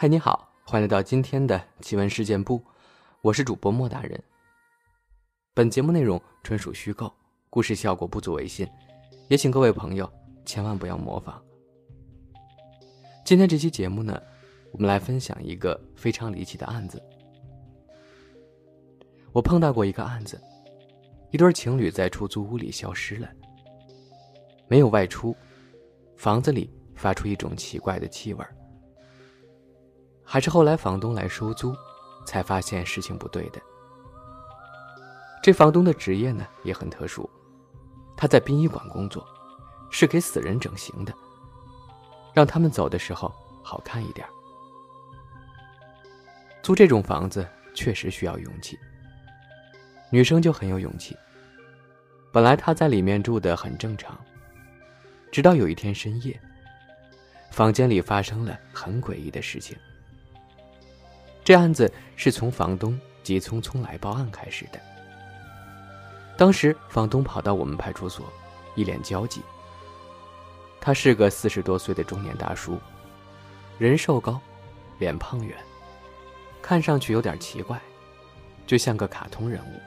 嗨，你好，欢迎来到今天的奇闻事件部，我是主播莫大人。本节目内容纯属虚构，故事效果不足为信，也请各位朋友千万不要模仿。今天这期节目呢，我们来分享一个非常离奇的案子。我碰到过一个案子，一对情侣在出租屋里消失了，没有外出，房子里发出一种奇怪的气味还是后来房东来收租，才发现事情不对的。这房东的职业呢也很特殊，他在殡仪馆工作，是给死人整形的，让他们走的时候好看一点。租这种房子确实需要勇气。女生就很有勇气。本来她在里面住的很正常，直到有一天深夜，房间里发生了很诡异的事情。这案子是从房东急匆匆来报案开始的。当时房东跑到我们派出所，一脸焦急。他是个四十多岁的中年大叔，人瘦高，脸胖圆，看上去有点奇怪，就像个卡通人物。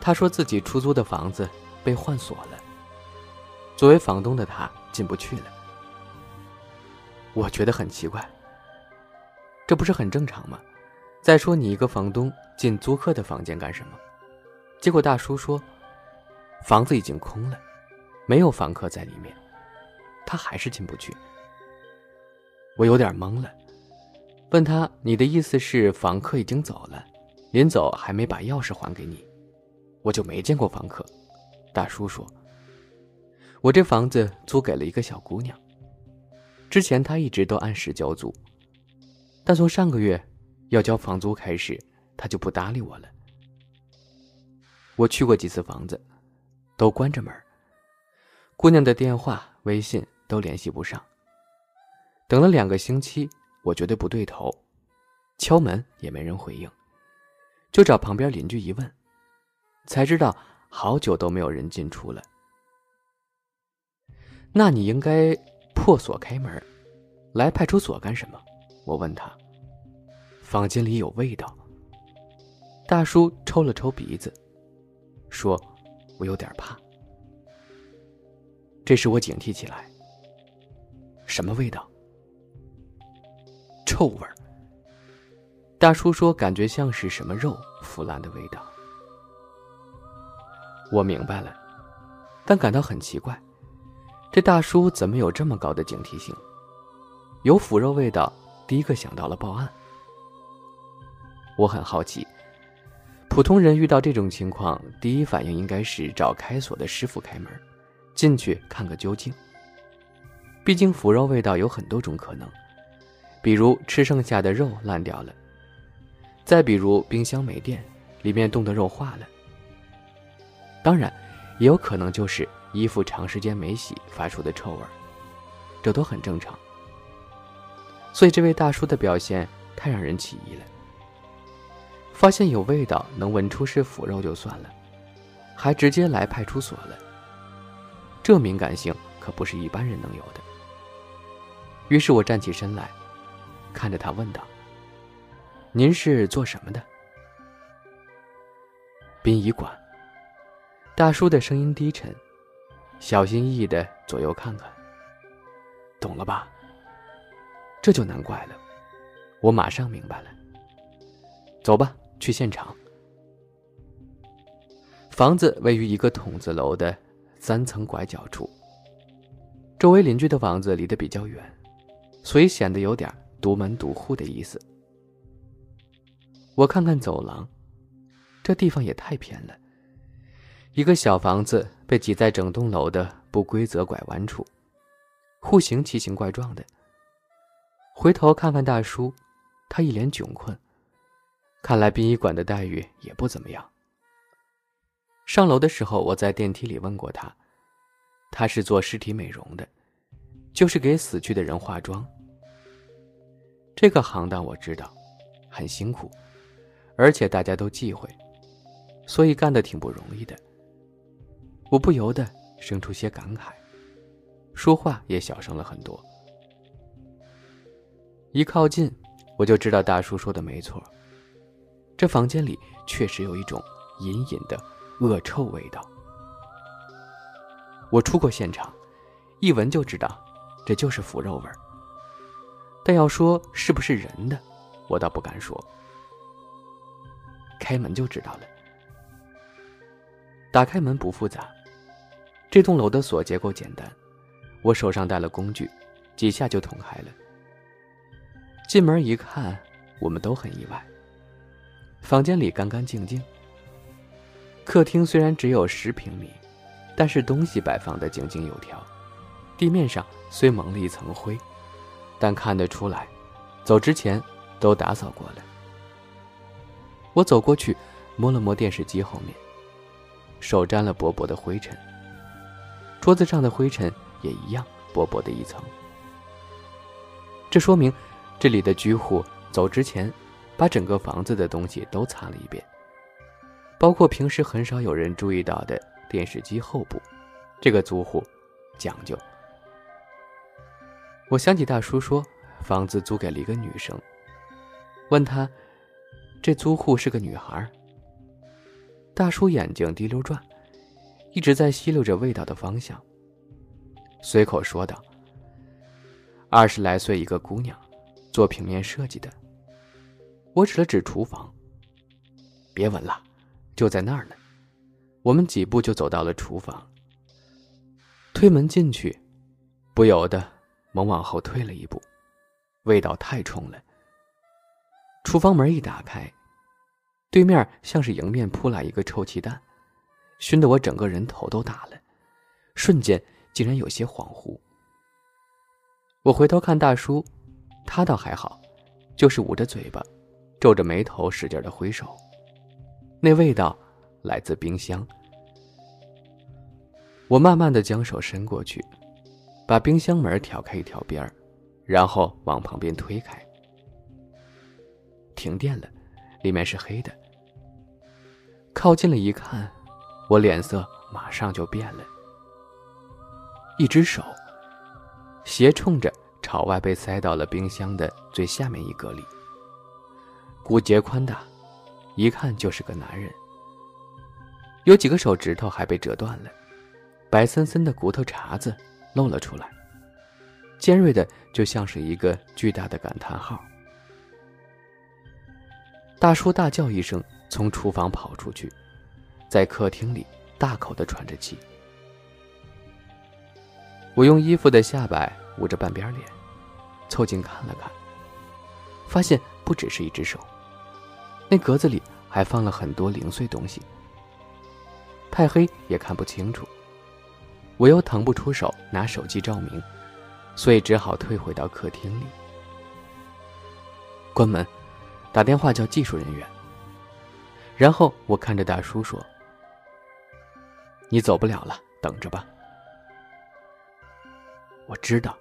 他说自己出租的房子被换锁了，作为房东的他进不去了。我觉得很奇怪。这不是很正常吗？再说你一个房东进租客的房间干什么？结果大叔说，房子已经空了，没有房客在里面，他还是进不去。我有点懵了，问他：“你的意思是房客已经走了，临走还没把钥匙还给你？”我就没见过房客。大叔说：“我这房子租给了一个小姑娘，之前她一直都按时交租。”但从上个月要交房租开始，他就不搭理我了。我去过几次房子，都关着门。姑娘的电话、微信都联系不上。等了两个星期，我觉得不对头，敲门也没人回应，就找旁边邻居一问，才知道好久都没有人进出了。那你应该破锁开门，来派出所干什么？我问他：“房间里有味道。”大叔抽了抽鼻子，说：“我有点怕。”这时我警惕起来：“什么味道？臭味儿。”大叔说：“感觉像是什么肉腐烂的味道。”我明白了，但感到很奇怪，这大叔怎么有这么高的警惕性？有腐肉味道。第一个想到了报案。我很好奇，普通人遇到这种情况，第一反应应该是找开锁的师傅开门，进去看个究竟。毕竟腐肉味道有很多种可能，比如吃剩下的肉烂掉了，再比如冰箱没电，里面冻的肉化了。当然，也有可能就是衣服长时间没洗发出的臭味，这都很正常。所以这位大叔的表现太让人起疑了。发现有味道，能闻出是腐肉就算了，还直接来派出所了。这敏感性可不是一般人能有的。于是我站起身来，看着他问道：“您是做什么的？”殡仪馆。大叔的声音低沉，小心翼翼的左右看看。懂了吧？这就难怪了，我马上明白了。走吧，去现场。房子位于一个筒子楼的三层拐角处，周围邻居的房子离得比较远，所以显得有点独门独户的意思。我看看走廊，这地方也太偏了，一个小房子被挤在整栋楼的不规则拐弯处，户型奇形怪状的。回头看看大叔，他一脸窘困，看来殡仪馆的待遇也不怎么样。上楼的时候，我在电梯里问过他，他是做尸体美容的，就是给死去的人化妆。这个行当我知道，很辛苦，而且大家都忌讳，所以干的挺不容易的。我不由得生出些感慨，说话也小声了很多。一靠近，我就知道大叔说的没错。这房间里确实有一种隐隐的恶臭味道。我出过现场，一闻就知道，这就是腐肉味儿。但要说是不是人的，我倒不敢说。开门就知道了。打开门不复杂，这栋楼的锁结构简单，我手上带了工具，几下就捅开了。进门一看，我们都很意外。房间里干干净净。客厅虽然只有十平米，但是东西摆放的井井有条，地面上虽蒙了一层灰，但看得出来，走之前都打扫过了。我走过去，摸了摸电视机后面，手沾了薄薄的灰尘。桌子上的灰尘也一样薄薄的一层，这说明。这里的居户走之前，把整个房子的东西都擦了一遍，包括平时很少有人注意到的电视机后部。这个租户讲究。我想起大叔说房子租给了一个女生，问他这租户是个女孩。大叔眼睛滴溜转，一直在吸溜着味道的方向，随口说道：“二十来岁一个姑娘。”做平面设计的，我指了指厨房。别闻了，就在那儿呢。我们几步就走到了厨房。推门进去，不由得猛往后退了一步，味道太冲了。厨房门一打开，对面像是迎面扑来一个臭气弹，熏得我整个人头都大了，瞬间竟然有些恍惚。我回头看大叔。他倒还好，就是捂着嘴巴，皱着眉头，使劲的挥手。那味道来自冰箱。我慢慢的将手伸过去，把冰箱门挑开一条边儿，然后往旁边推开。停电了，里面是黑的。靠近了一看，我脸色马上就变了。一只手斜冲着。朝外被塞到了冰箱的最下面一格里。骨节宽大，一看就是个男人。有几个手指头还被折断了，白森森的骨头茬子露了出来，尖锐的就像是一个巨大的感叹号。大叔大叫一声，从厨房跑出去，在客厅里大口的喘着气。我用衣服的下摆捂着半边脸。凑近看了看，发现不只是一只手，那格子里还放了很多零碎东西。太黑也看不清楚，我又腾不出手拿手机照明，所以只好退回到客厅里，关门，打电话叫技术人员。然后我看着大叔说：“你走不了了，等着吧。”我知道。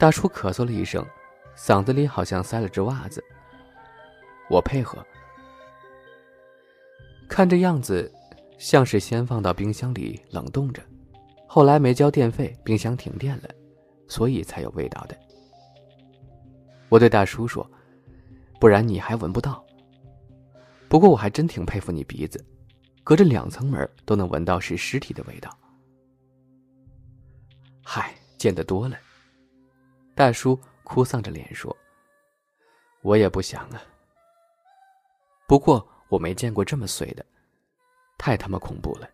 大叔咳嗽了一声，嗓子里好像塞了只袜子。我配合，看这样子，像是先放到冰箱里冷冻着，后来没交电费，冰箱停电了，所以才有味道的。我对大叔说：“不然你还闻不到。不过我还真挺佩服你鼻子，隔着两层门都能闻到是尸体的味道。”嗨，见得多了。大叔哭丧着脸说：“我也不想啊。不过我没见过这么碎的，太他妈恐怖了。”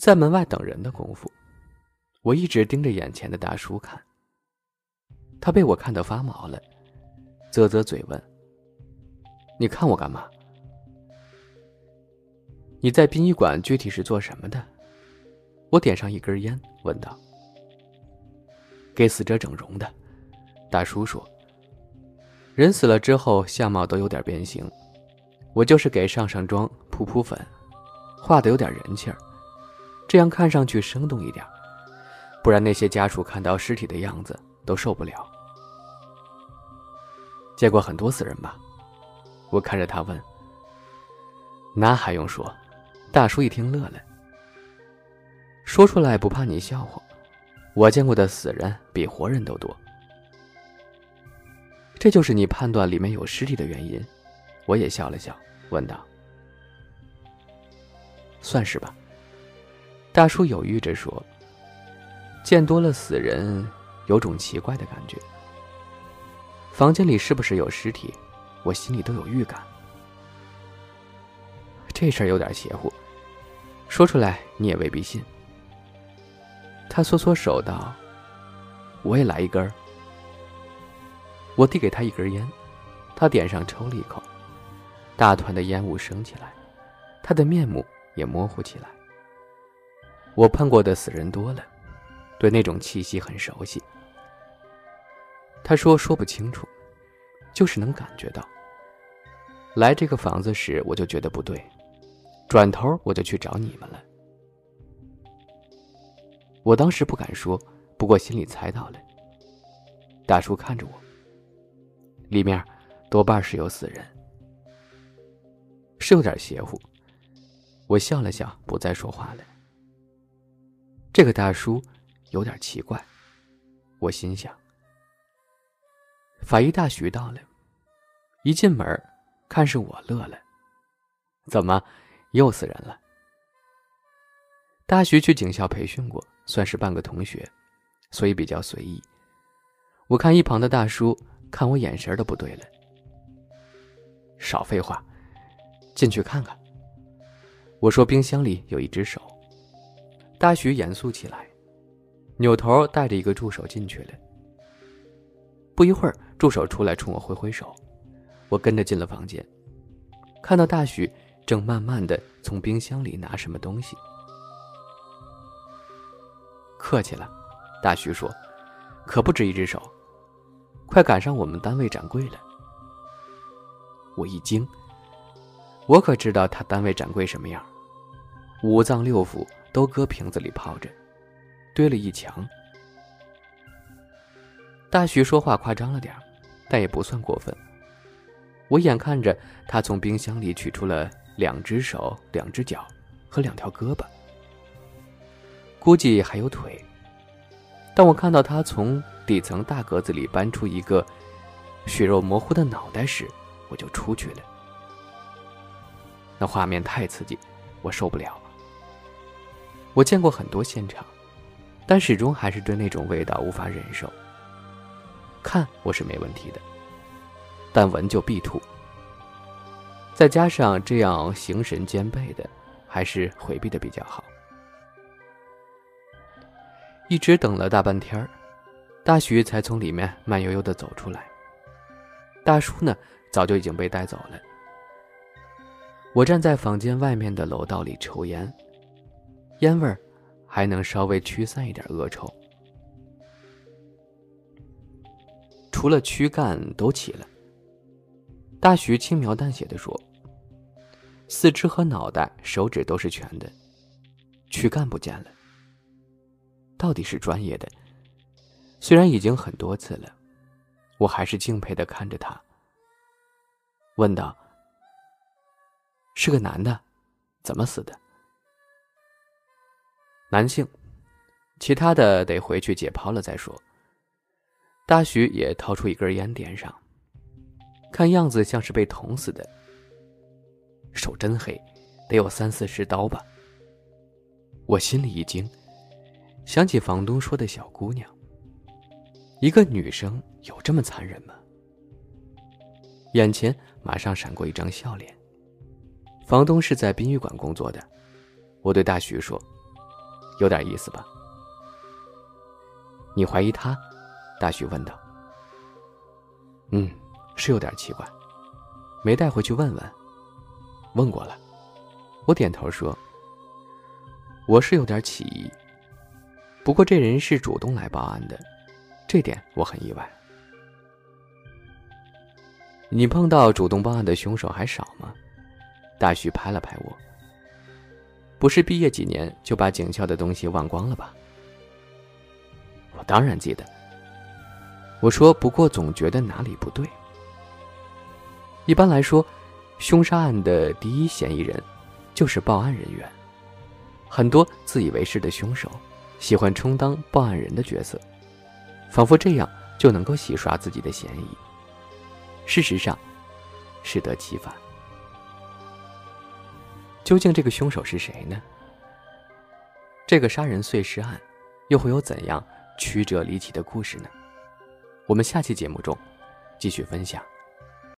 在门外等人的功夫，我一直盯着眼前的大叔看。他被我看得发毛了，啧啧嘴问：“你看我干嘛？你在殡仪馆具体是做什么的？”我点上一根烟，问道。给死者整容的，大叔说：“人死了之后相貌都有点变形，我就是给上上妆、扑扑粉，画的有点人气儿，这样看上去生动一点，不然那些家属看到尸体的样子都受不了。”见过很多死人吧？我看着他问。那还用说？大叔一听乐了，说出来不怕你笑话。我见过的死人比活人都多，这就是你判断里面有尸体的原因。我也笑了笑，问道：“算是吧。”大叔犹豫着说：“见多了死人，有种奇怪的感觉。房间里是不是有尸体？我心里都有预感。这事儿有点邪乎，说出来你也未必信。”他缩缩手道：“我也来一根。”我递给他一根烟，他点上抽了一口，大团的烟雾升起来，他的面目也模糊起来。我碰过的死人多了，对那种气息很熟悉。他说说不清楚，就是能感觉到。来这个房子时我就觉得不对，转头我就去找你们了。我当时不敢说，不过心里猜到了。大叔看着我。里面多半是有死人，是有点邪乎。我笑了笑，不再说话了。这个大叔有点奇怪，我心想。法医大徐到了，一进门，看是我乐了。怎么又死人了？大徐去警校培训过，算是半个同学，所以比较随意。我看一旁的大叔。看我眼神都不对了，少废话，进去看看。我说冰箱里有一只手。大徐严肃起来，扭头带着一个助手进去了。不一会儿，助手出来冲我挥挥手，我跟着进了房间，看到大徐正慢慢的从冰箱里拿什么东西。客气了，大徐说，可不止一只手。快赶上我们单位掌柜了！我一惊，我可知道他单位掌柜什么样，五脏六腑都搁瓶子里泡着，堆了一墙。大徐说话夸张了点但也不算过分。我眼看着他从冰箱里取出了两只手、两只脚和两条胳膊，估计还有腿。当我看到他从……底层大格子里搬出一个血肉模糊的脑袋时，我就出去了。那画面太刺激，我受不了。我见过很多现场，但始终还是对那种味道无法忍受。看我是没问题的，但闻就必吐。再加上这样形神兼备的，还是回避的比较好。一直等了大半天。大徐才从里面慢悠悠的走出来。大叔呢，早就已经被带走了。我站在房间外面的楼道里抽烟，烟味儿还能稍微驱散一点恶臭。除了躯干都齐了。大徐轻描淡写的说：“四肢和脑袋、手指都是全的，躯干不见了。到底是专业的。”虽然已经很多次了，我还是敬佩的看着他，问道：“是个男的，怎么死的？”男性，其他的得回去解剖了再说。大徐也掏出一根烟点上，看样子像是被捅死的，手真黑，得有三四十刀吧。我心里一惊，想起房东说的小姑娘。一个女生有这么残忍吗？眼前马上闪过一张笑脸。房东是在殡仪馆工作的，我对大徐说：“有点意思吧？”你怀疑他？大徐问道。“嗯，是有点奇怪，没带回去问问。”问过了，我点头说：“我是有点起疑，不过这人是主动来报案的。”这点我很意外。你碰到主动报案的凶手还少吗？大徐拍了拍我。不是毕业几年就把警校的东西忘光了吧？我当然记得。我说，不过总觉得哪里不对。一般来说，凶杀案的第一嫌疑人就是报案人员。很多自以为是的凶手喜欢充当报案人的角色。仿佛这样就能够洗刷自己的嫌疑，事实上，适得其反。究竟这个凶手是谁呢？这个杀人碎尸案，又会有怎样曲折离奇的故事呢？我们下期节目中继续分享。